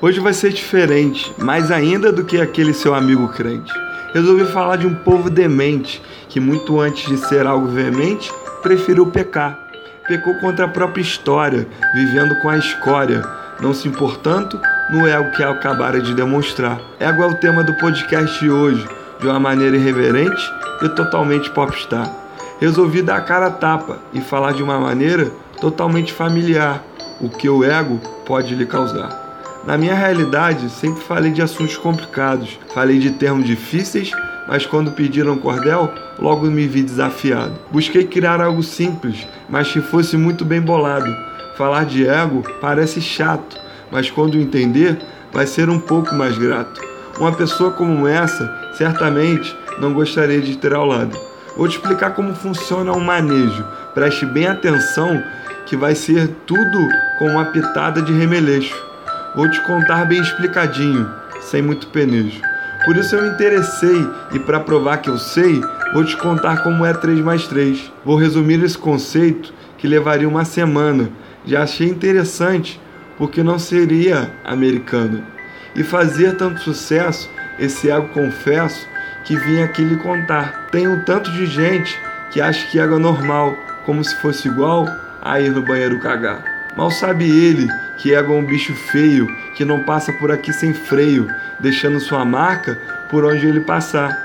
Hoje vai ser diferente, mais ainda do que aquele seu amigo crente. Resolvi falar de um povo demente que, muito antes de ser algo veemente, preferiu pecar. Pecou contra a própria história, vivendo com a escória, não se importando no ego que acabara de demonstrar. Ego é o tema do podcast de hoje, de uma maneira irreverente e totalmente popstar. Resolvi dar a cara a tapa e falar de uma maneira totalmente familiar o que o ego pode lhe causar. Na minha realidade, sempre falei de assuntos complicados, falei de termos difíceis, mas quando pediram cordel, logo me vi desafiado. Busquei criar algo simples, mas que fosse muito bem bolado. Falar de ego parece chato, mas quando entender, vai ser um pouco mais grato. Uma pessoa como essa, certamente, não gostaria de ter ao lado. Vou te explicar como funciona o manejo. Preste bem atenção que vai ser tudo com uma pitada de remeleixo. Vou te contar bem explicadinho, sem muito penejo. Por isso eu me interessei e para provar que eu sei, vou te contar como é 3 mais 3. Vou resumir esse conceito que levaria uma semana. Já achei interessante porque não seria americano. E fazer tanto sucesso, esse ego confesso que vim aqui lhe contar. Tem um tanto de gente que acha que ego é normal, como se fosse igual a ir no banheiro cagar. Mal sabe ele que ego é um bicho feio que não passa por aqui sem freio, deixando sua marca por onde ele passar.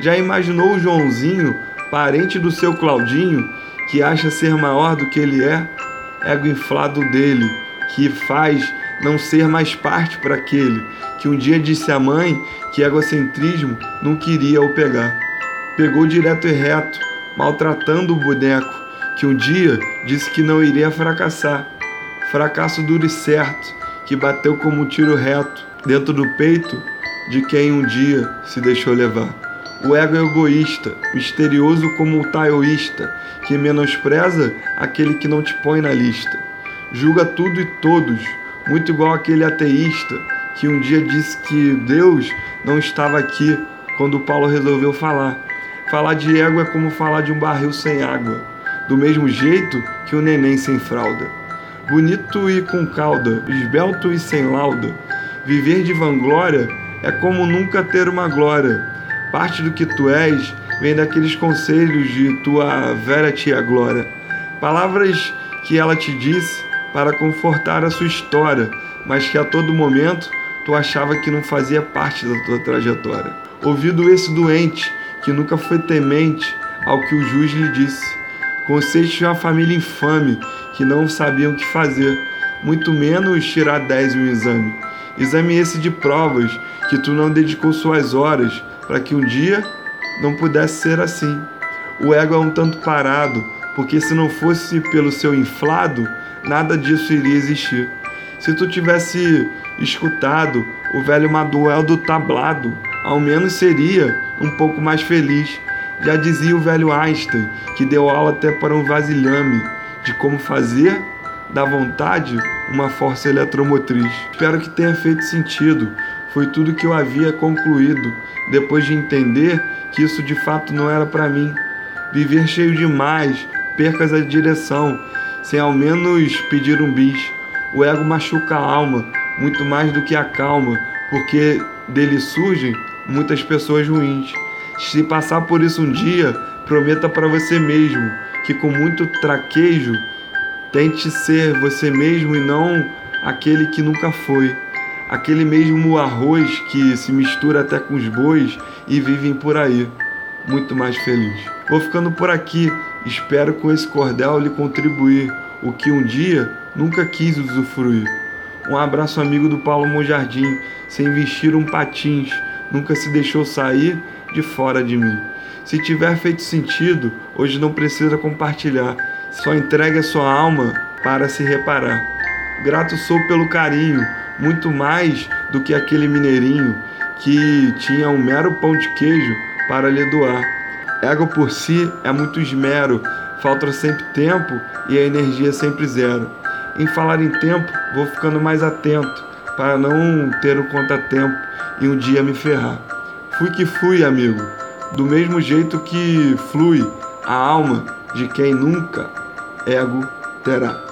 Já imaginou o Joãozinho, parente do seu Claudinho, que acha ser maior do que ele é? Ego inflado dele, que faz não ser mais parte para aquele que um dia disse à mãe que egocentrismo não queria o pegar. Pegou direto e reto, maltratando o boneco, que um dia disse que não iria fracassar. Fracasso duro e certo, que bateu como um tiro reto dentro do peito de quem um dia se deixou levar. O ego é egoísta, misterioso como o taoísta, que menospreza aquele que não te põe na lista. Julga tudo e todos, muito igual aquele ateísta que um dia disse que Deus não estava aqui quando Paulo resolveu falar. Falar de ego é como falar de um barril sem água, do mesmo jeito que o um neném sem fralda bonito e com cauda, esbelto e sem lauda. Viver de vanglória é como nunca ter uma glória. Parte do que tu és vem daqueles conselhos de tua velha tia Glória. Palavras que ela te disse para confortar a sua história, mas que a todo momento tu achava que não fazia parte da tua trajetória. Ouvido esse doente, que nunca foi temente ao que o juiz lhe disse. Conselhos de uma família infame que não sabiam o que fazer, muito menos tirar 10 em um exame. Exame esse de provas que tu não dedicou suas horas para que um dia não pudesse ser assim. O ego é um tanto parado, porque se não fosse pelo seu inflado, nada disso iria existir. Se tu tivesse escutado o velho Maduel do tablado, ao menos seria um pouco mais feliz. Já dizia o velho Einstein, que deu aula até para um vasilhame de como fazer da vontade uma força eletromotriz. Espero que tenha feito sentido. Foi tudo que eu havia concluído depois de entender que isso de fato não era para mim. Viver cheio demais, percas a direção, sem ao menos pedir um bis. O ego machuca a alma muito mais do que a calma, porque dele surgem muitas pessoas ruins. Se passar por isso um dia, prometa para você mesmo que com muito traquejo tente ser você mesmo e não aquele que nunca foi. Aquele mesmo arroz que se mistura até com os bois e vivem por aí, muito mais feliz. Vou ficando por aqui, espero com esse cordel lhe contribuir o que um dia nunca quis usufruir. Um abraço amigo do Paulo Monjardim, sem vestir um patins, nunca se deixou sair de fora de mim. Se tiver feito sentido, hoje não precisa compartilhar. Só entregue a sua alma para se reparar. Grato sou pelo carinho, muito mais do que aquele mineirinho que tinha um mero pão de queijo para lhe doar. Ego por si é muito esmero, falta sempre tempo e a energia sempre zero. Em falar em tempo, vou ficando mais atento para não ter um contratempo e um dia me ferrar. Fui que fui, amigo do mesmo jeito que flui a alma de quem nunca ego terá.